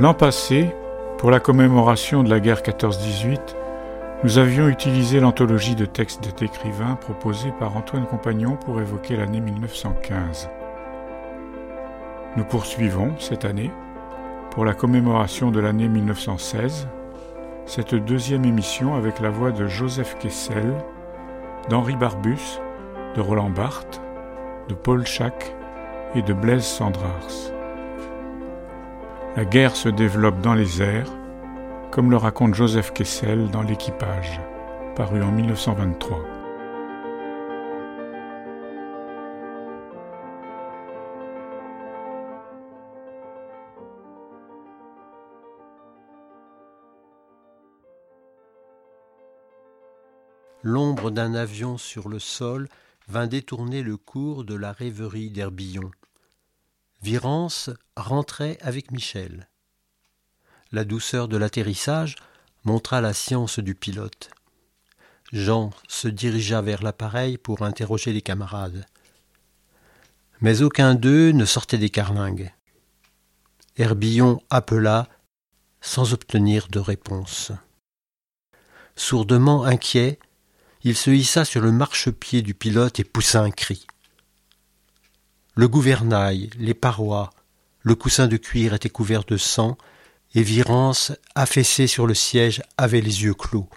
L'an passé, pour la commémoration de la guerre 14-18, nous avions utilisé l'anthologie de textes d'écrivains proposée par Antoine Compagnon pour évoquer l'année 1915. Nous poursuivons cette année, pour la commémoration de l'année 1916, cette deuxième émission avec la voix de Joseph Kessel, d'Henri Barbus, de Roland Barthes, de Paul Schack et de Blaise Sandrars. La guerre se développe dans les airs, comme le raconte Joseph Kessel dans L'équipage, paru en 1923. L'ombre d'un avion sur le sol vint détourner le cours de la rêverie d'Herbillon. Virance rentrait avec Michel. La douceur de l'atterrissage montra la science du pilote. Jean se dirigea vers l'appareil pour interroger les camarades. Mais aucun d'eux ne sortait des carlingues. Herbillon appela sans obtenir de réponse. Sourdement inquiet, il se hissa sur le marchepied du pilote et poussa un cri. Le gouvernail, les parois, le coussin de cuir étaient couverts de sang, et Virance, affaissé sur le siège, avait les yeux clos.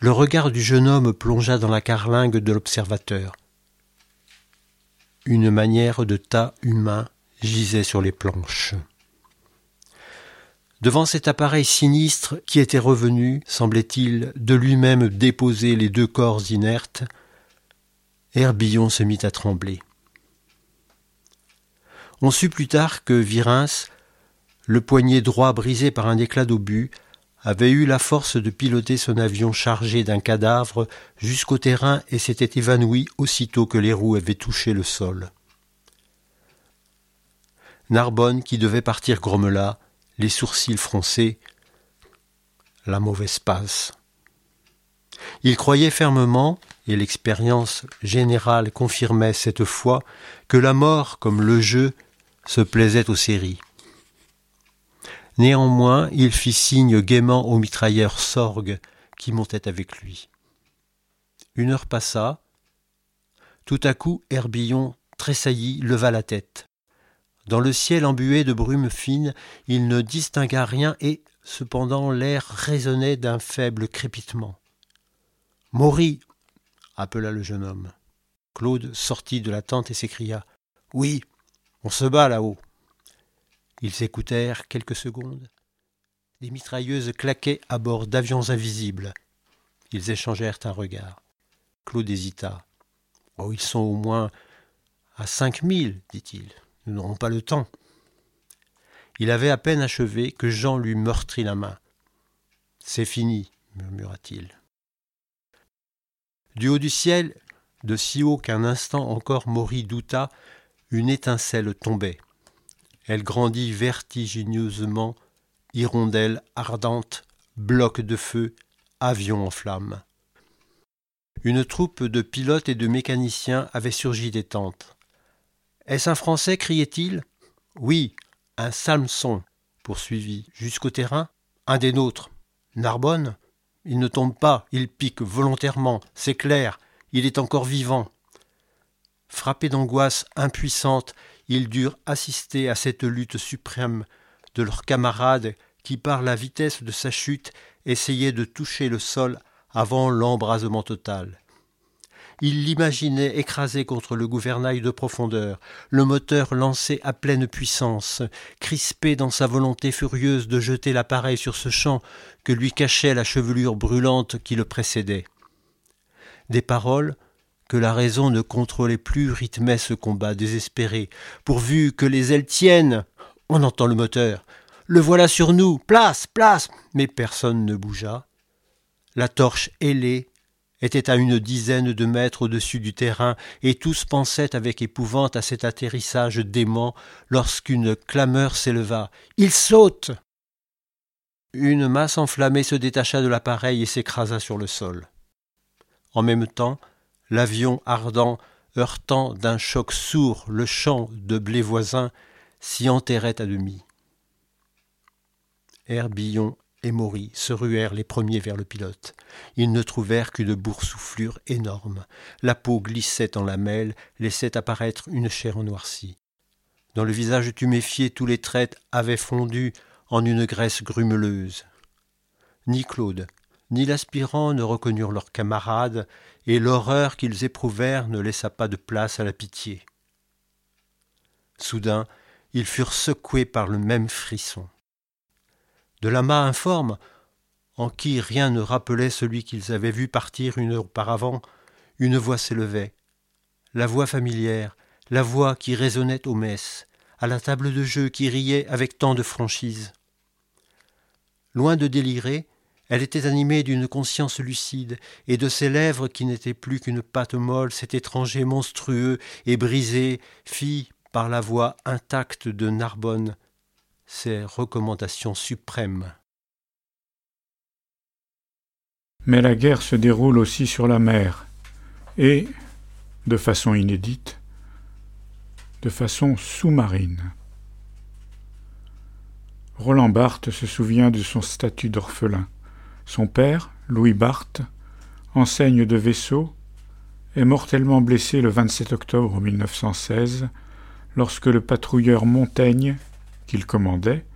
Le regard du jeune homme plongea dans la carlingue de l'observateur. Une manière de tas humain gisait sur les planches. Devant cet appareil sinistre qui était revenu, semblait-il, de lui-même déposer les deux corps inertes, Herbillon se mit à trembler. On sut plus tard que Virins, le poignet droit brisé par un éclat d'obus, avait eu la force de piloter son avion chargé d'un cadavre jusqu'au terrain et s'était évanoui aussitôt que les roues avaient touché le sol. Narbonne, qui devait partir, grommela, les sourcils froncés. La mauvaise passe. Il croyait fermement, et l'expérience générale confirmait cette fois, que la mort, comme le jeu, se plaisait aux séries. Néanmoins, il fit signe gaiement au mitrailleur Sorgue qui montait avec lui. Une heure passa. Tout à coup, Herbillon tressaillit, leva la tête. Dans le ciel embué de brume fine, il ne distingua rien et, cependant, l'air résonnait d'un faible crépitement. Maury appela le jeune homme. Claude sortit de la tente et s'écria Oui, on se bat là-haut. Ils écoutèrent quelques secondes. Des mitrailleuses claquaient à bord d'avions invisibles. Ils échangèrent un regard. Claude hésita. Oh, ils sont au moins à cinq mille, dit-il. Nous n'aurons pas le temps. Il avait à peine achevé que Jean lui meurtrit la main. C'est fini, murmura-t-il. Du haut du ciel, de si haut qu'un instant encore Maury douta, une étincelle tombait. Elle grandit vertigineusement, hirondelle ardente, bloc de feu, avion en flammes. Une troupe de pilotes et de mécaniciens avait surgi des tentes. Est-ce un Français? criait-il. Oui, un Samson, poursuivit. Jusqu'au terrain Un des nôtres. Narbonne Il ne tombe pas, il pique volontairement, c'est clair, il est encore vivant. Frappés d'angoisse impuissante, ils durent assister à cette lutte suprême de leurs camarades qui, par la vitesse de sa chute, essayaient de toucher le sol avant l'embrasement total. Il l'imaginait écrasé contre le gouvernail de profondeur, le moteur lancé à pleine puissance, crispé dans sa volonté furieuse de jeter l'appareil sur ce champ que lui cachait la chevelure brûlante qui le précédait. Des paroles que la raison ne contrôlait plus rythmaient ce combat désespéré. Pourvu que les ailes tiennent On entend le moteur. Le voilà sur nous Place Place Mais personne ne bougea. La torche ailée était à une dizaine de mètres au-dessus du terrain, et tous pensaient avec épouvante à cet atterrissage dément, lorsqu'une clameur s'éleva. Il saute Une masse enflammée se détacha de l'appareil et s'écrasa sur le sol. En même temps, l'avion ardent, heurtant d'un choc sourd le champ de blé voisin, s'y enterrait à demi. Herbillon et Maury se ruèrent les premiers vers le pilote. Ils ne trouvèrent qu'une boursouflure énorme. La peau glissait en lamelles, laissait apparaître une chair noircie. Dans le visage tuméfié, tous les traits avaient fondu en une graisse grumeleuse. Ni Claude, ni l'aspirant ne reconnurent leurs camarades, et l'horreur qu'ils éprouvèrent ne laissa pas de place à la pitié. Soudain, ils furent secoués par le même frisson de la mât informe, en qui rien ne rappelait celui qu'ils avaient vu partir une heure auparavant, une voix s'élevait. La voix familière, la voix qui résonnait aux messes, à la table de jeu qui riait avec tant de franchise. Loin de délirer, elle était animée d'une conscience lucide, et de ses lèvres qui n'étaient plus qu'une pâte molle, cet étranger monstrueux et brisé fit, par la voix intacte de Narbonne, ses recommandations suprêmes. Mais la guerre se déroule aussi sur la mer, et, de façon inédite, de façon sous-marine. Roland Barthes se souvient de son statut d'orphelin. Son père, Louis Barthes, enseigne de vaisseau, est mortellement blessé le 27 octobre 1916 lorsque le patrouilleur Montaigne qu'il commandait,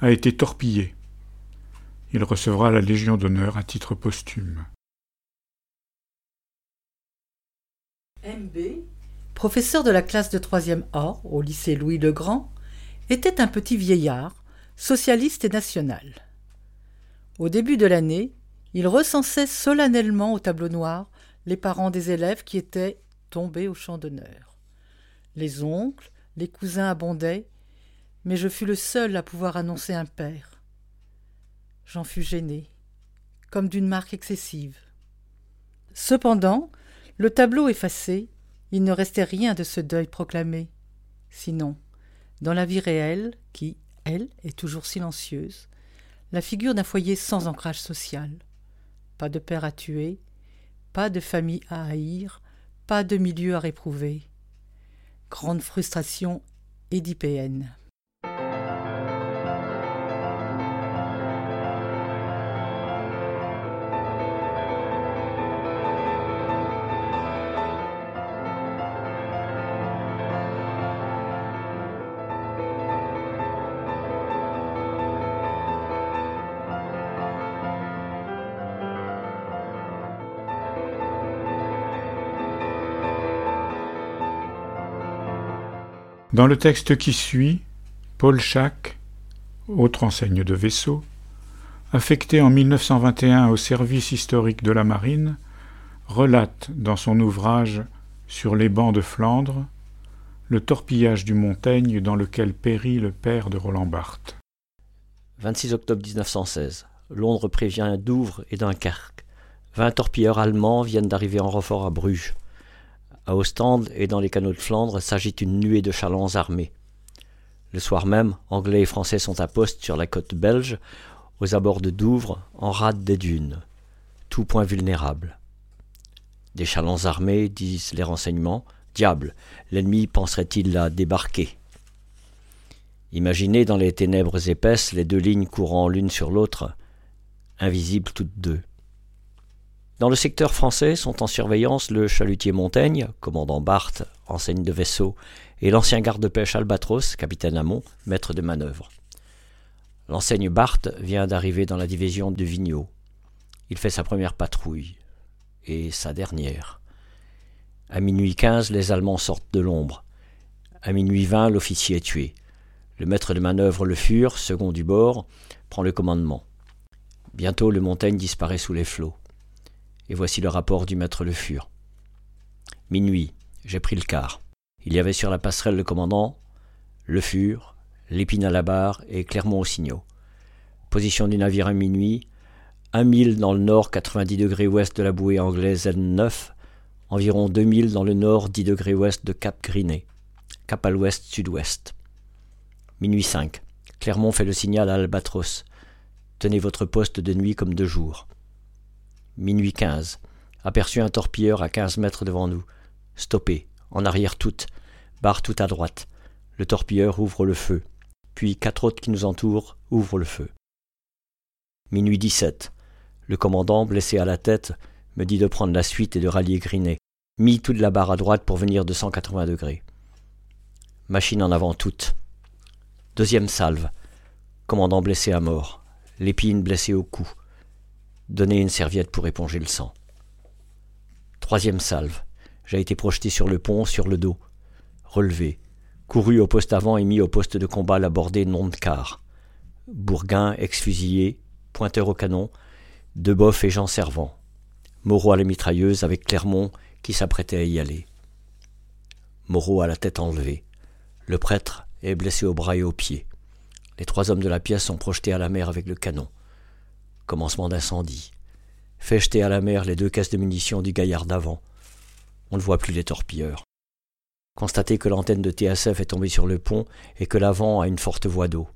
a été torpillé. Il recevra la Légion d'honneur à titre posthume. MB, professeur de la classe de 3e A au lycée Louis le Grand, était un petit vieillard, socialiste et national. Au début de l'année, il recensait solennellement au tableau noir les parents des élèves qui étaient tombés au champ d'honneur. Les oncles, les cousins abondaient, mais je fus le seul à pouvoir annoncer un père. J'en fus gêné, comme d'une marque excessive. Cependant, le tableau effacé, il ne restait rien de ce deuil proclamé. Sinon, dans la vie réelle, qui, elle, est toujours silencieuse, la figure d'un foyer sans ancrage social. Pas de père à tuer, pas de famille à haïr, pas de milieu à réprouver. Grande frustration édipéenne. Dans le texte qui suit, Paul Schack, autre enseigne de vaisseau, affecté en 1921 au service historique de la marine, relate dans son ouvrage Sur les bancs de Flandre le torpillage du Montaigne dans lequel périt le père de Roland Barthes. 26 octobre 1916. Londres prévient Douvres et Dunkerque. Vingt torpilleurs allemands viennent d'arriver en renfort à Bruges. À Ostende et dans les canaux de Flandre s'agite une nuée de chalands armés. Le soir même, Anglais et Français sont à poste sur la côte belge, aux abords de Douvres, en rade des dunes. Tout point vulnérable. Des chalands armés, disent les renseignements. Diable, l'ennemi penserait-il à débarquer? Imaginez dans les ténèbres épaisses les deux lignes courant l'une sur l'autre, invisibles toutes deux. Dans le secteur français sont en surveillance le chalutier Montaigne, commandant Barthes, enseigne de vaisseau, et l'ancien garde-pêche Albatros, capitaine Amont, maître de manœuvre. L'enseigne Barthes vient d'arriver dans la division de Vigneault. Il fait sa première patrouille, et sa dernière. À minuit quinze, les Allemands sortent de l'ombre. À minuit vingt, l'officier est tué. Le maître de manœuvre Le Fur, second du bord, prend le commandement. Bientôt le Montaigne disparaît sous les flots. Et voici le rapport du maître Le Fur. Minuit, j'ai pris le quart. Il y avait sur la passerelle le commandant, Le Fur, l'Épine à la barre et Clermont aux signaux. Position du navire à minuit, un mille dans le nord 90 degrés ouest de la bouée anglaise N9, environ 2000 dans le nord 10 degrés ouest de Cap Griné, cap à l'ouest sud-ouest. Minuit 5. Clermont fait le signal à Albatros. Tenez votre poste de nuit comme de jour. Minuit 15. Aperçu un torpilleur à 15 mètres devant nous. Stoppé. En arrière toute. Barre tout à droite. Le torpilleur ouvre le feu. Puis quatre autres qui nous entourent ouvrent le feu. Minuit 17. Le commandant, blessé à la tête, me dit de prendre la suite et de rallier Grinet. Mis toute la barre à droite pour venir de 180 degrés. Machine en avant toute. Deuxième salve. Commandant blessé à mort. L'épine blessé au cou. Donnez une serviette pour éponger le sang. Troisième salve. J'ai été projeté sur le pont, sur le dos. Relevé. Couru au poste avant et mis au poste de combat l'abordé non de quart. Bourguin, ex-fusillé, pointeur au canon, Deboff et Jean Servant. Moreau à la mitrailleuse avec Clermont qui s'apprêtait à y aller. Moreau à la tête enlevée. Le prêtre est blessé au bras et aux pieds. Les trois hommes de la pièce sont projetés à la mer avec le canon. Commencement d'incendie. Fait jeter à la mer les deux caisses de munitions du gaillard d'avant. On ne voit plus les torpilleurs. Constatez que l'antenne de TSF est tombée sur le pont et que l'avant a une forte voie d'eau.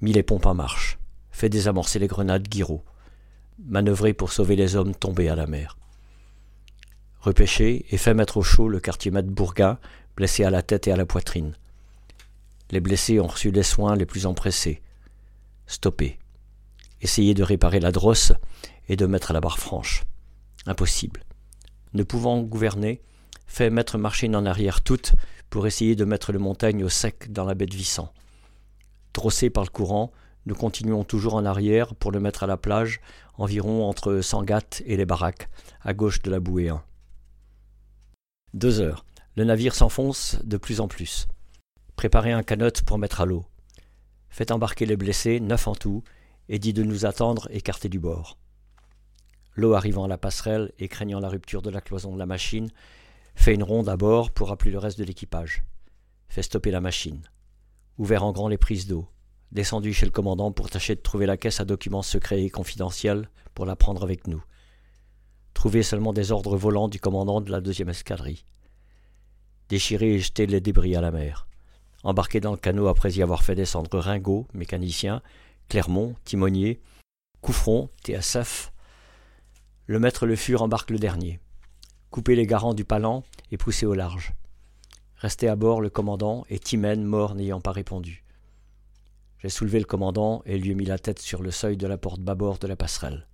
Mis les pompes en marche. Fait désamorcer les grenades Guiraud. Manœuvrer pour sauver les hommes tombés à la mer. Repêché et fait mettre au chaud le quartier maître Bourguin, blessé à la tête et à la poitrine. Les blessés ont reçu les soins les plus empressés. Stopper. Essayer de réparer la drosse et de mettre la barre franche. Impossible. Ne pouvant gouverner, fait mettre machine en arrière toute pour essayer de mettre le montagne au sec dans la baie de Vissant. Drossé par le courant, nous continuons toujours en arrière pour le mettre à la plage, environ entre Sangatte et les baraques, à gauche de la bouée 1. Deux heures. Le navire s'enfonce de plus en plus. Préparez un canot pour mettre à l'eau. Faites embarquer les blessés, neuf en tout, et dit de nous attendre écartés du bord. L'eau arrivant à la passerelle et craignant la rupture de la cloison de la machine, fait une ronde à bord pour appeler le reste de l'équipage. Fait stopper la machine. Ouvert en grand les prises d'eau. Descendu chez le commandant pour tâcher de trouver la caisse à documents secrets et confidentiels pour la prendre avec nous. Trouver seulement des ordres volants du commandant de la deuxième escadrille. Déchirer et jeter les débris à la mer embarqué dans le canot après y avoir fait descendre Ringot, mécanicien, Clermont, timonier, Couffron, TSF. Le maître Le Fur embarque le dernier. Couper les garants du palan et pousser au large. Resté à bord le commandant et Timène mort n'ayant pas répondu. J'ai soulevé le commandant et lui ai mis la tête sur le seuil de la porte bâbord de la passerelle.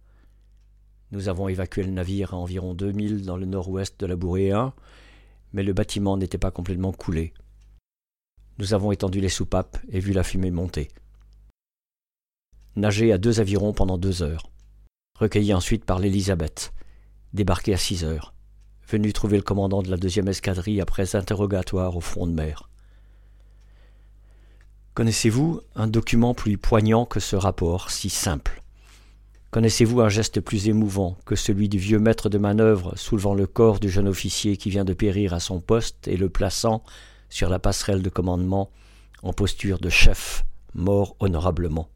Nous avons évacué le navire à environ deux milles dans le nord-ouest de la Bourée 1, mais le bâtiment n'était pas complètement coulé. Nous avons étendu les soupapes et vu la fumée monter. Nager à deux avirons pendant deux heures. Recueilli ensuite par l'Elisabeth. Débarqué à six heures. Venu trouver le commandant de la deuxième escadrille après interrogatoire au front de mer. Connaissez-vous un document plus poignant que ce rapport, si simple? Connaissez-vous un geste plus émouvant que celui du vieux maître de manœuvre soulevant le corps du jeune officier qui vient de périr à son poste et le plaçant sur la passerelle de commandement en posture de chef, mort honorablement?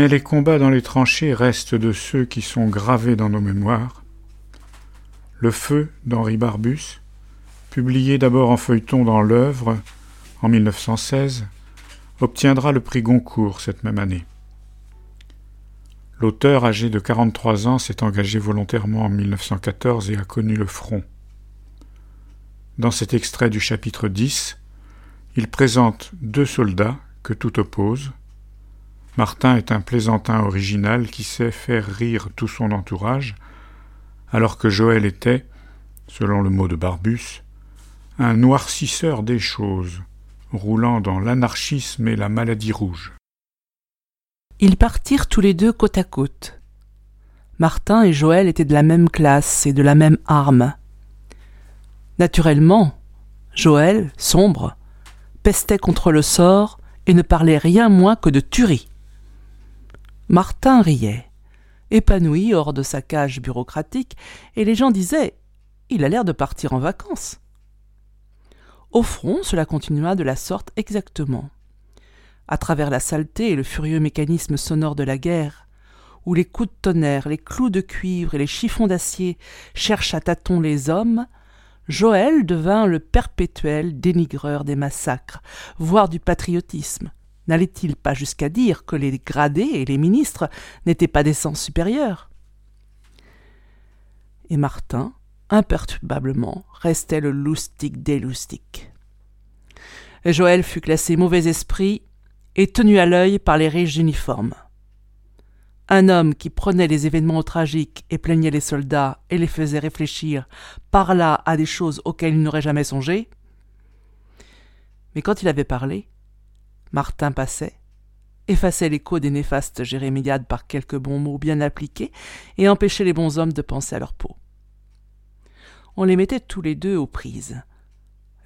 Mais les combats dans les tranchées restent de ceux qui sont gravés dans nos mémoires. Le feu d'Henri Barbus, publié d'abord en feuilleton dans l'œuvre en 1916, obtiendra le prix Goncourt cette même année. L'auteur, âgé de 43 ans, s'est engagé volontairement en 1914 et a connu le front. Dans cet extrait du chapitre 10, il présente deux soldats que tout oppose, Martin est un plaisantin original qui sait faire rire tout son entourage, alors que Joël était, selon le mot de Barbus, un noircisseur des choses, roulant dans l'anarchisme et la maladie rouge. Ils partirent tous les deux côte à côte. Martin et Joël étaient de la même classe et de la même arme. Naturellement, Joël, sombre, pestait contre le sort et ne parlait rien moins que de tuerie. Martin riait, épanoui hors de sa cage bureaucratique, et les gens disaient Il a l'air de partir en vacances. Au front, cela continua de la sorte exactement. À travers la saleté et le furieux mécanisme sonore de la guerre, où les coups de tonnerre, les clous de cuivre et les chiffons d'acier cherchent à tâtons les hommes, Joël devint le perpétuel dénigreur des massacres, voire du patriotisme, N'allait-il pas jusqu'à dire que les gradés et les ministres n'étaient pas des sens supérieurs? Et Martin, imperturbablement, restait le loustic des loustiques. Joël fut classé mauvais esprit et tenu à l'œil par les riches uniformes. Un homme qui prenait les événements tragiques et plaignait les soldats et les faisait réfléchir parla à des choses auxquelles il n'aurait jamais songé. Mais quand il avait parlé, Martin passait, effaçait l'écho des néfastes jérémiades par quelques bons mots bien appliqués et empêchait les bons hommes de penser à leur peau. On les mettait tous les deux aux prises,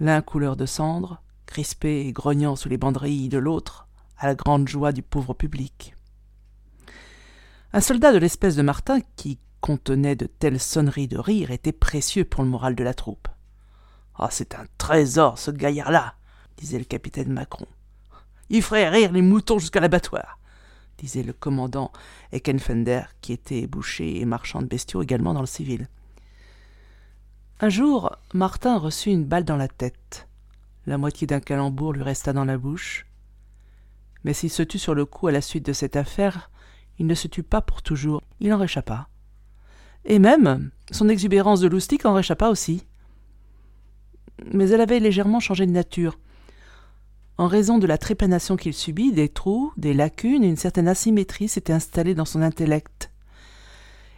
l'un couleur de cendre, crispé et grognant sous les banderilles de l'autre, à la grande joie du pauvre public. Un soldat de l'espèce de Martin qui contenait de telles sonneries de rire était précieux pour le moral de la troupe. Ah, c'est un trésor, ce gaillard-là, disait le capitaine Macron. Il ferait rire les moutons jusqu'à l'abattoir, disait le commandant Eckenfender, qui était boucher et marchand de bestiaux également dans le civil. Un jour, Martin reçut une balle dans la tête. La moitié d'un calembour lui resta dans la bouche. Mais s'il se tut sur le coup à la suite de cette affaire, il ne se tut pas pour toujours, il en réchappa. Et même, son exubérance de loustique en réchappa aussi. Mais elle avait légèrement changé de nature. En raison de la trépanation qu'il subit, des trous, des lacunes une certaine asymétrie s'étaient installés dans son intellect.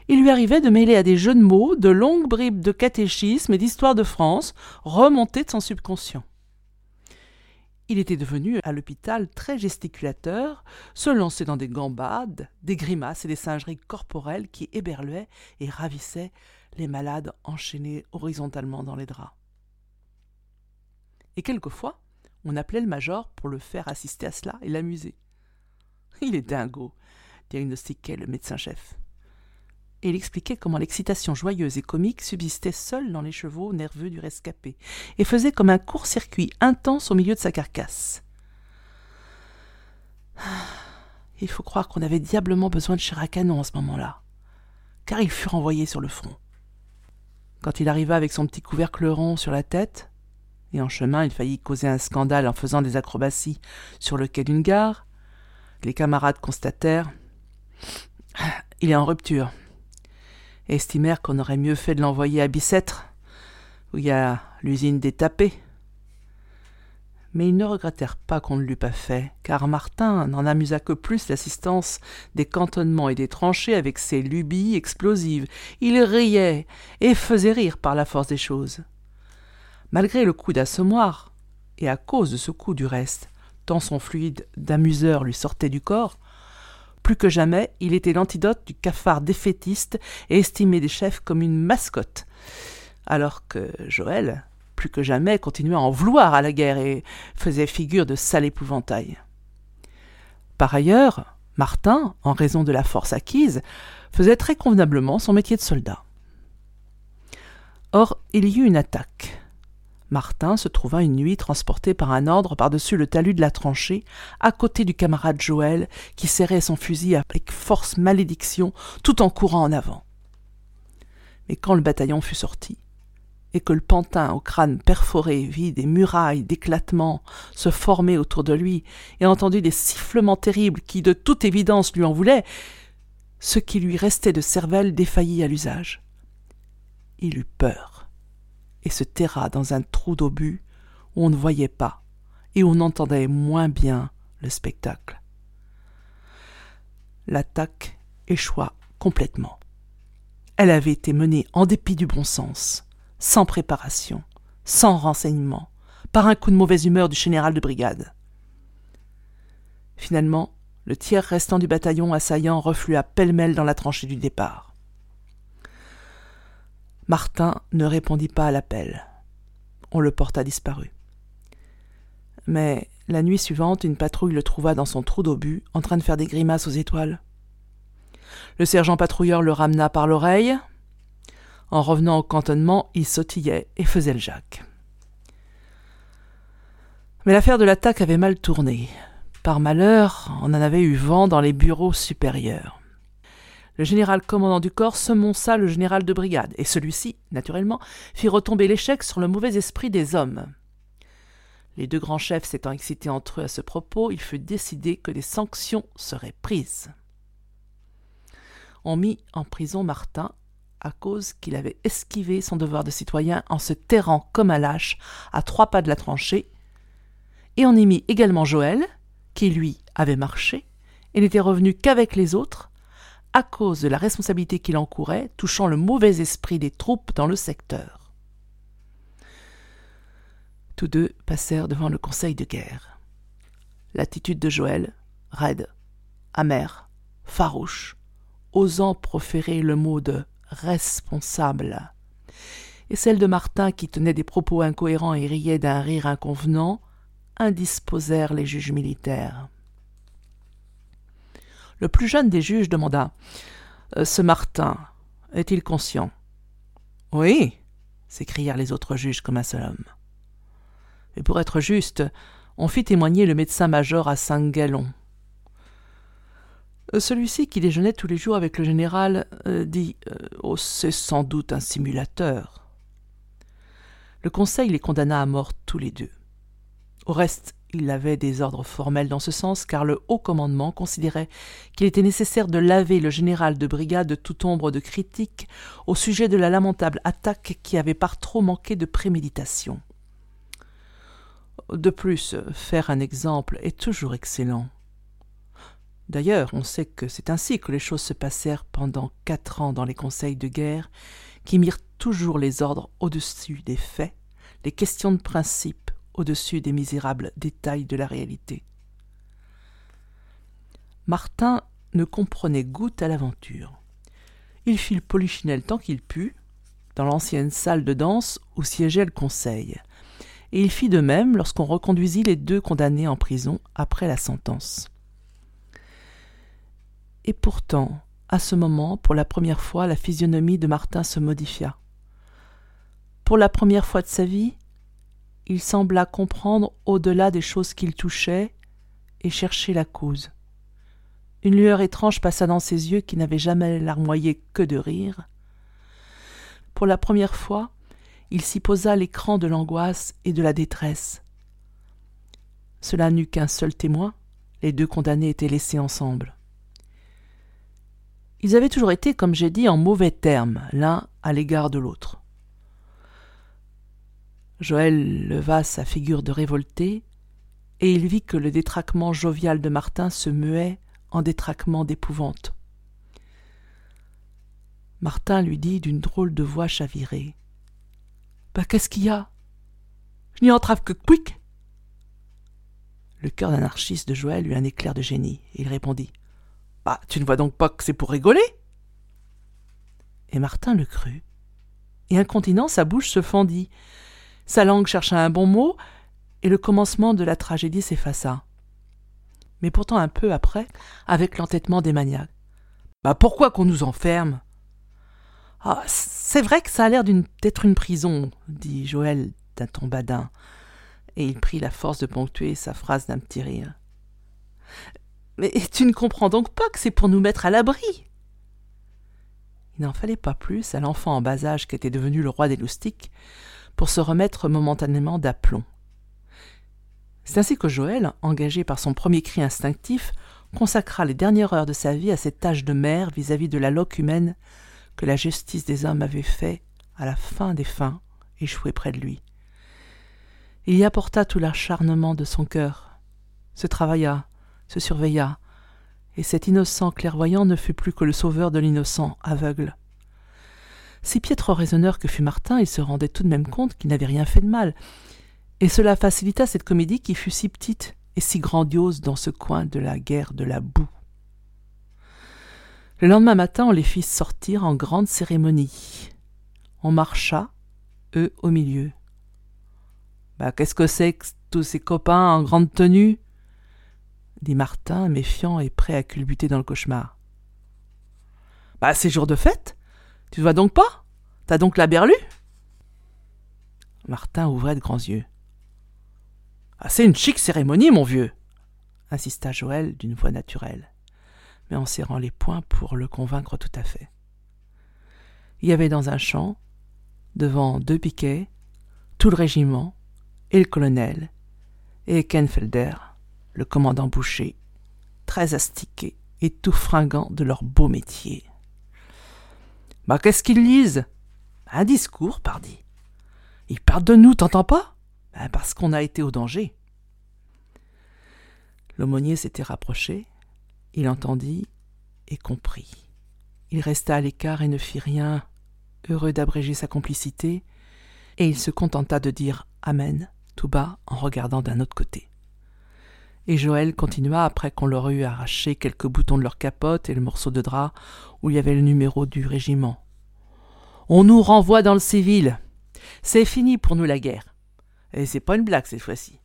Il lui arrivait de mêler à des jeux de mots de longues bribes de catéchisme et d'histoire de France remontées de son subconscient. Il était devenu à l'hôpital très gesticulateur, se lançait dans des gambades, des grimaces et des singeries corporelles qui éberluaient et ravissaient les malades enchaînés horizontalement dans les draps. Et quelquefois, on appelait le major pour le faire assister à cela et l'amuser. Il est dingo, diagnostiquait le médecin-chef. Et il expliquait comment l'excitation joyeuse et comique subsistait seule dans les chevaux nerveux du rescapé, et faisait comme un court-circuit intense au milieu de sa carcasse. Il faut croire qu'on avait diablement besoin de canon en ce moment-là, car il fut renvoyé sur le front. Quand il arriva avec son petit couvercle rond sur la tête, et en chemin il faillit causer un scandale en faisant des acrobaties sur le quai d'une gare. Les camarades constatèrent Il est en rupture. Estimèrent qu'on aurait mieux fait de l'envoyer à Bicêtre, où il y a l'usine des tapés. Mais ils ne regrettèrent pas qu'on ne l'eût pas fait, car Martin n'en amusa que plus l'assistance des cantonnements et des tranchées avec ses lubies explosives. Il riait et faisait rire par la force des choses. Malgré le coup d'assommoir, et à cause de ce coup du reste, tant son fluide d'amuseur lui sortait du corps, plus que jamais il était l'antidote du cafard défaitiste et estimé des chefs comme une mascotte. Alors que Joël, plus que jamais, continuait à en vouloir à la guerre et faisait figure de sale épouvantail. Par ailleurs, Martin, en raison de la force acquise, faisait très convenablement son métier de soldat. Or, il y eut une attaque. Martin se trouva une nuit transporté par un ordre par-dessus le talus de la tranchée, à côté du camarade Joël, qui serrait son fusil avec force malédiction, tout en courant en avant. Mais quand le bataillon fut sorti, et que le pantin au crâne perforé vit des murailles d'éclatement se former autour de lui, et entendit des sifflements terribles qui de toute évidence lui en voulaient, ce qui lui restait de cervelle défaillit à l'usage. Il eut peur, et se terra dans un trou d'obus où on ne voyait pas, et où on entendait moins bien le spectacle. L'attaque échoua complètement. Elle avait été menée en dépit du bon sens, sans préparation, sans renseignement, par un coup de mauvaise humeur du général de brigade. Finalement, le tiers restant du bataillon assaillant reflua pêle-mêle dans la tranchée du départ. Martin ne répondit pas à l'appel. On le porta disparu. Mais la nuit suivante, une patrouille le trouva dans son trou d'obus, en train de faire des grimaces aux étoiles. Le sergent patrouilleur le ramena par l'oreille, en revenant au cantonnement, il sautillait et faisait le Jacques. Mais l'affaire de l'attaque avait mal tourné. Par malheur, on en avait eu vent dans les bureaux supérieurs. Le général commandant du corps semonça le général de brigade, et celui-ci, naturellement, fit retomber l'échec sur le mauvais esprit des hommes. Les deux grands chefs s'étant excités entre eux à ce propos, il fut décidé que des sanctions seraient prises. On mit en prison Martin à cause qu'il avait esquivé son devoir de citoyen en se terrant comme un lâche à trois pas de la tranchée, et on y mit également Joël, qui lui avait marché, et n'était revenu qu'avec les autres, à cause de la responsabilité qu'il encourait, touchant le mauvais esprit des troupes dans le secteur. Tous deux passèrent devant le conseil de guerre. L'attitude de Joël, raide, amère, farouche, osant proférer le mot de responsable. Et celle de Martin, qui tenait des propos incohérents et riait d'un rire inconvenant, indisposèrent les juges militaires. Le plus jeune des juges demanda euh, Ce Martin est-il conscient? Oui, s'écrièrent les autres juges comme un seul homme. Et pour être juste, on fit témoigner le médecin-major à cinq galons. Euh, celui-ci, qui déjeunait tous les jours avec le général, euh, dit Oh, c'est sans doute un simulateur. Le conseil les condamna à mort tous les deux. Au reste, il avait des ordres formels dans ce sens, car le haut commandement considérait qu'il était nécessaire de laver le général de brigade de toute ombre de critique au sujet de la lamentable attaque qui avait par trop manqué de préméditation. De plus, faire un exemple est toujours excellent. D'ailleurs, on sait que c'est ainsi que les choses se passèrent pendant quatre ans dans les conseils de guerre, qui mirent toujours les ordres au-dessus des faits, les questions de principe au-dessus des misérables détails de la réalité. Martin ne comprenait goutte à l'aventure. Il fit le polichinelle tant qu'il put, dans l'ancienne salle de danse où siégeait le conseil, et il fit de même lorsqu'on reconduisit les deux condamnés en prison après la sentence. Et pourtant, à ce moment, pour la première fois, la physionomie de Martin se modifia. Pour la première fois de sa vie, il sembla comprendre au-delà des choses qu'il touchait et chercher la cause. Une lueur étrange passa dans ses yeux qui n'avaient jamais larmoyé que de rire. Pour la première fois, il s'y posa l'écran de l'angoisse et de la détresse. Cela n'eut qu'un seul témoin, les deux condamnés étaient laissés ensemble. Ils avaient toujours été, comme j'ai dit, en mauvais termes, l'un à l'égard de l'autre. Joël leva sa figure de révolté, et il vit que le détraquement jovial de Martin se muait en détraquement d'épouvante. Martin lui dit d'une drôle de voix chavirée. Bah qu'est-ce qu'il y a? Je n'y entrave que quick Le cœur d'anarchiste de Joël eut un éclair de génie, et il répondit. Bah, tu ne vois donc pas que c'est pour rigoler Et Martin le crut. Et incontinent, sa bouche se fendit. Sa langue chercha un bon mot, et le commencement de la tragédie s'effaça. Mais pourtant un peu après, avec l'entêtement des maniaques. Bah pourquoi qu'on nous enferme? Ah, c'est vrai que ça a l'air d'être une prison, dit Joël d'un ton badin, et il prit la force de ponctuer sa phrase d'un petit rire. Mais tu ne comprends donc pas que c'est pour nous mettre à l'abri Il n'en fallait pas plus à l'enfant en bas âge qui était devenu le roi des loustiques pour se remettre momentanément d'aplomb. C'est ainsi que Joël, engagé par son premier cri instinctif, consacra les dernières heures de sa vie à cette tâche de mère vis-à-vis de la loque humaine que la justice des hommes avait fait, à la fin des fins, échouer près de lui. Il y apporta tout l'acharnement de son cœur, se travailla, se surveilla, et cet innocent clairvoyant ne fut plus que le sauveur de l'innocent aveugle. Si piètre raisonneur que fut Martin, il se rendait tout de même compte qu'il n'avait rien fait de mal, et cela facilita cette comédie qui fut si petite et si grandiose dans ce coin de la guerre de la boue. Le lendemain matin, on les fit sortir en grande cérémonie. On marcha, eux au milieu. Bah, qu'est-ce que c'est que tous ces copains en grande tenue? dit Martin, méfiant et prêt à culbuter dans le cauchemar. Bah, c'est jour de fête Tu ne vois donc pas? T'as donc la berlue? Martin ouvrait de grands yeux. Ah, c'est une chic cérémonie, mon vieux insista Joël d'une voix naturelle, mais en serrant les poings pour le convaincre tout à fait. Il y avait dans un champ, devant deux piquets, tout le régiment, et le colonel, et Kenfelder, le commandant Boucher, très astiqués et tout fringants de leur beau métier. Bah, qu'est-ce qu'ils lisent? Un discours, pardi. Ils parlent de nous, t'entends pas? Ben, Parce qu'on a été au danger. L'aumônier s'était rapproché, il entendit et comprit. Il resta à l'écart et ne fit rien, heureux d'abréger sa complicité, et il se contenta de dire Amen tout bas en regardant d'un autre côté et Joël continua après qu'on leur eut arraché quelques boutons de leur capote et le morceau de drap où il y avait le numéro du régiment. On nous renvoie dans le civil. C'est fini pour nous la guerre. Et c'est pas une blague cette fois-ci.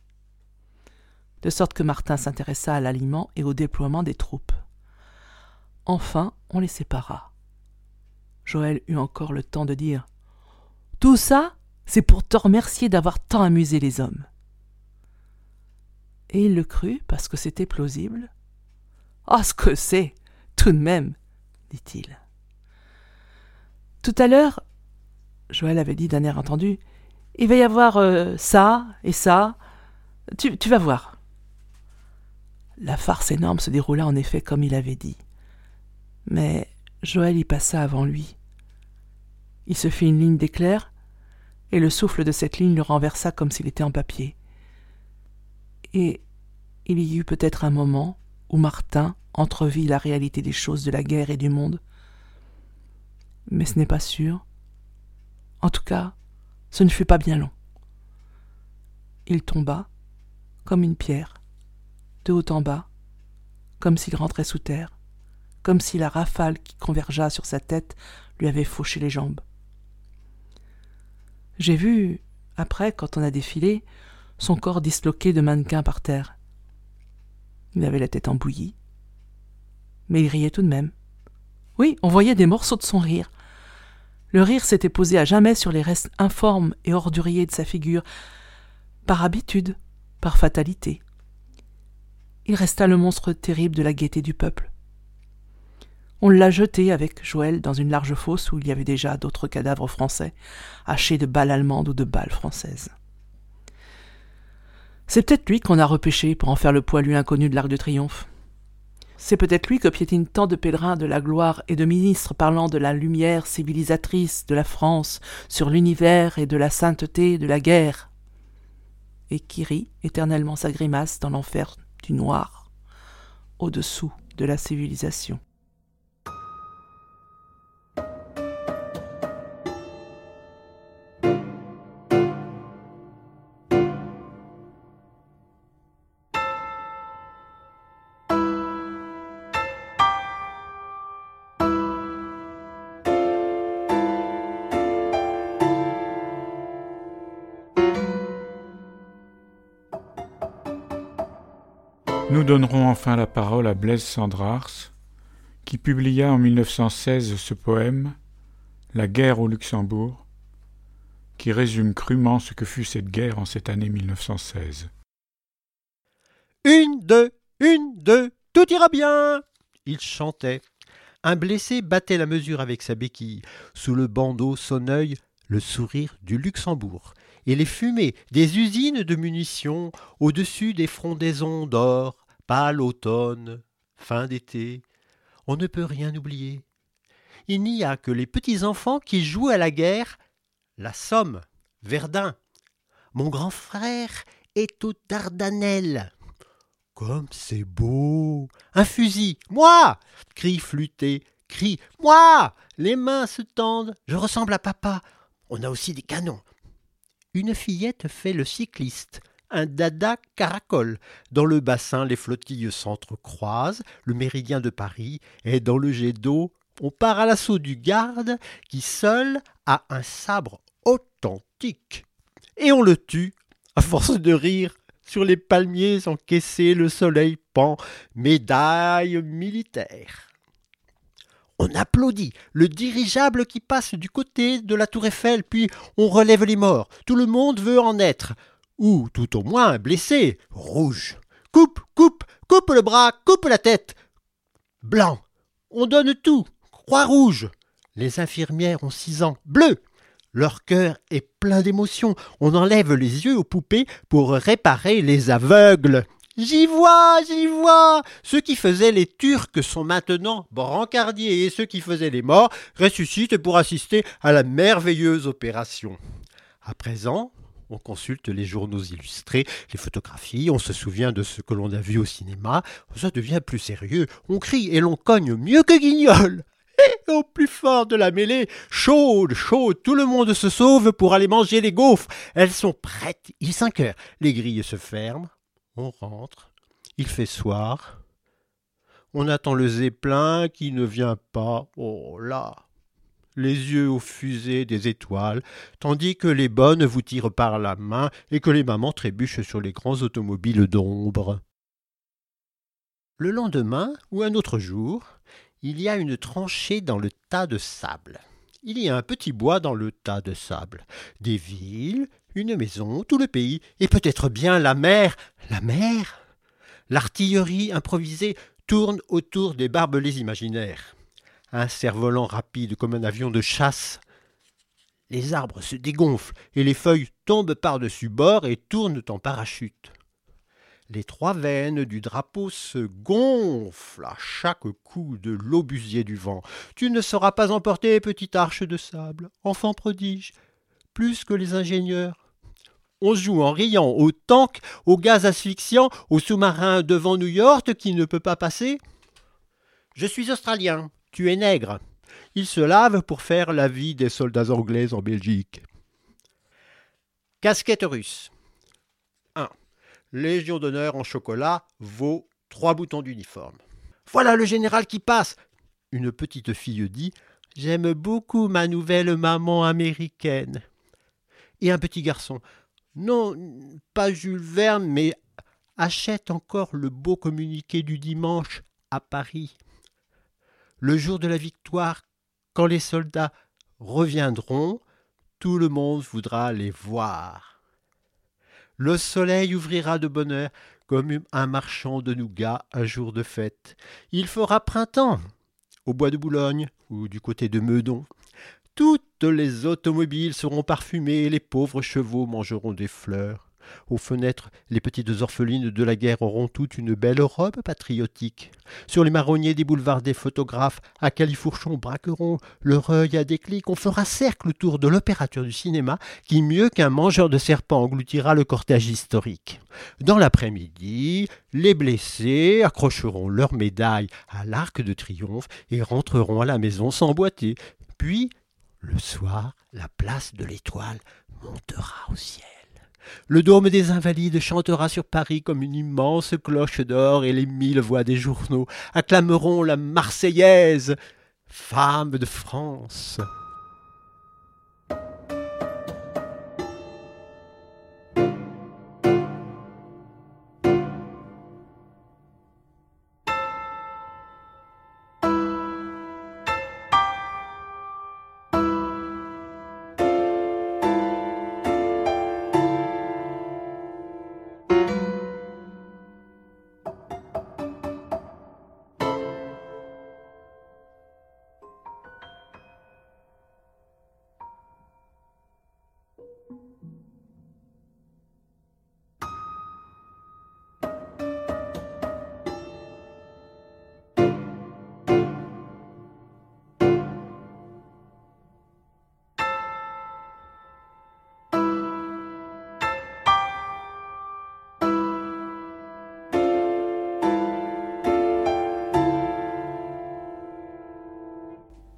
De sorte que Martin s'intéressa à l'aliment et au déploiement des troupes. Enfin, on les sépara. Joël eut encore le temps de dire Tout ça, c'est pour te remercier d'avoir tant amusé les hommes et il le crut parce que c'était plausible. Ah, ce que c'est Tout de même dit-il. Tout à l'heure, Joël avait dit d'un air entendu, il va y avoir euh, ça et ça. Tu, tu vas voir. La farce énorme se déroula en effet comme il avait dit. Mais Joël y passa avant lui. Il se fit une ligne d'éclair, et le souffle de cette ligne le renversa comme s'il était en papier et il y eut peut-être un moment où Martin entrevit la réalité des choses de la guerre et du monde. Mais ce n'est pas sûr. En tout cas, ce ne fut pas bien long. Il tomba, comme une pierre, de haut en bas, comme s'il rentrait sous terre, comme si la rafale qui convergea sur sa tête lui avait fauché les jambes. J'ai vu, après, quand on a défilé, son corps disloqué de mannequin par terre. Il avait la tête embouillie. Mais il riait tout de même. Oui, on voyait des morceaux de son rire. Le rire s'était posé à jamais sur les restes informes et orduriers de sa figure, par habitude, par fatalité. Il resta le monstre terrible de la gaieté du peuple. On l'a jeté avec Joël dans une large fosse où il y avait déjà d'autres cadavres français, hachés de balles allemandes ou de balles françaises. C'est peut-être lui qu'on a repêché pour en faire le poilu inconnu de l'Arc de Triomphe. C'est peut-être lui que piétinent tant de pèlerins de la gloire et de ministres parlant de la lumière civilisatrice de la France sur l'univers et de la sainteté de la guerre, et qui rit éternellement sa grimace dans l'enfer du noir, au-dessous de la civilisation. Nous donnerons enfin la parole à Blaise Sandrars, qui publia en 1916 ce poème La guerre au Luxembourg, qui résume crûment ce que fut cette guerre en cette année 1916. Une, deux, une, deux, tout ira bien Il chantait. Un blessé battait la mesure avec sa béquille. Sous le bandeau œil le sourire du Luxembourg et les fumées des usines de munitions au-dessus des frondaisons d'or pâle automne, fin d'été, on ne peut rien oublier. Il n'y a que les petits enfants qui jouent à la guerre, la Somme, Verdun. Mon grand frère est aux Dardanelles. Comme c'est beau Un fusil Moi Cri flûté, cri Moi Les mains se tendent, je ressemble à papa. On a aussi des canons. Une fillette fait le cycliste un dada caracole. Dans le bassin, les flottilles s'entrecroisent, le méridien de Paris, et dans le jet d'eau, on part à l'assaut du garde qui seul a un sabre authentique. Et on le tue, à force de rire. Sur les palmiers encaissés, le soleil pend, médaille militaire. On applaudit le dirigeable qui passe du côté de la tour Eiffel, puis on relève les morts. Tout le monde veut en être ou tout au moins blessé, rouge. Coupe, coupe, coupe le bras, coupe la tête. Blanc. On donne tout. Croix rouge. Les infirmières ont six ans. Bleu. Leur cœur est plein d'émotions. On enlève les yeux aux poupées pour réparer les aveugles. J'y vois, j'y vois. Ceux qui faisaient les Turcs sont maintenant brancardiers et ceux qui faisaient les morts ressuscitent pour assister à la merveilleuse opération. À présent, on consulte les journaux illustrés, les photographies, on se souvient de ce que l'on a vu au cinéma, ça devient plus sérieux, on crie et l'on cogne mieux que Guignol. Et au plus fort de la mêlée, chaude, chaude, tout le monde se sauve pour aller manger les gaufres. Elles sont prêtes, il est cinq heures, les grilles se ferment, on rentre, il fait soir, on attend le zeppelin qui ne vient pas, oh là les yeux aux fusées des étoiles, tandis que les bonnes vous tirent par la main et que les mamans trébuchent sur les grands automobiles d'ombre. Le lendemain, ou un autre jour, il y a une tranchée dans le tas de sable. Il y a un petit bois dans le tas de sable. Des villes, une maison, tout le pays, et peut-être bien la mer. La mer? L'artillerie improvisée tourne autour des barbelés imaginaires un cerf-volant rapide comme un avion de chasse. Les arbres se dégonflent et les feuilles tombent par-dessus bord et tournent en parachute. Les trois veines du drapeau se gonflent à chaque coup de l'obusier du vent. Tu ne seras pas emporté, petite arche de sable, enfant prodige, plus que les ingénieurs. On joue en riant au tank, au gaz asphyxiant, au sous-marin devant New York qui ne peut pas passer. Je suis australien, tu es nègre. Il se lave pour faire la vie des soldats anglais en Belgique. Casquette russe. 1. Légion d'honneur en chocolat vaut trois boutons d'uniforme. Voilà le général qui passe. Une petite fille dit J'aime beaucoup ma nouvelle maman américaine. Et un petit garçon Non, pas Jules Verne, mais achète encore le beau communiqué du dimanche à Paris le jour de la victoire, quand les soldats reviendront, tout le monde voudra les voir. Le soleil ouvrira de bonheur comme un marchand de nougat un jour de fête. Il fera printemps. au bois de Boulogne ou du côté de Meudon. Toutes les automobiles seront parfumées et les pauvres chevaux mangeront des fleurs. Aux fenêtres, les petites orphelines de la guerre auront toutes une belle robe patriotique. Sur les marronniers des boulevards des photographes, à califourchon braqueront leur œil à des clics. On fera cercle autour de l'opérateur du cinéma qui, mieux qu'un mangeur de serpents, engloutira le cortège historique. Dans l'après-midi, les blessés accrocheront leurs médailles à l'arc de triomphe et rentreront à la maison sans boiter. Puis, le soir, la place de l'étoile montera au ciel. Le dôme des Invalides chantera sur Paris comme une immense cloche d'or et les mille voix des journaux acclameront la Marseillaise, femme de France.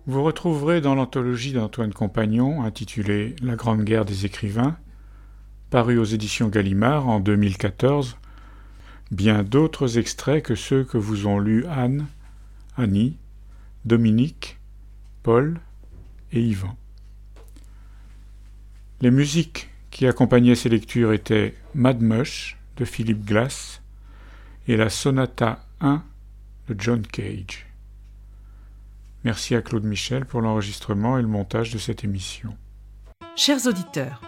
Vous retrouverez dans l'anthologie d'Antoine Compagnon, intitulée La Grande Guerre des écrivains, parue aux éditions Gallimard en 2014, bien d'autres extraits que ceux que vous ont lus Anne, Annie, Dominique, Paul et Yvan. Les musiques qui accompagnaient ces lectures étaient Mad Mush de Philippe Glass et la Sonata 1 de John Cage. Merci à Claude Michel pour l'enregistrement et le montage de cette émission. Chers auditeurs,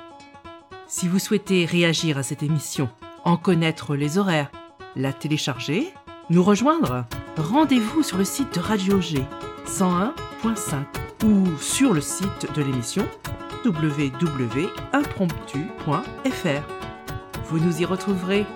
si vous souhaitez réagir à cette émission, en connaître les horaires, la télécharger, nous rejoindre, rendez-vous sur le site de Radio G 101.5 ou sur le site de l'émission www.impromptu.fr. Vous nous y retrouverez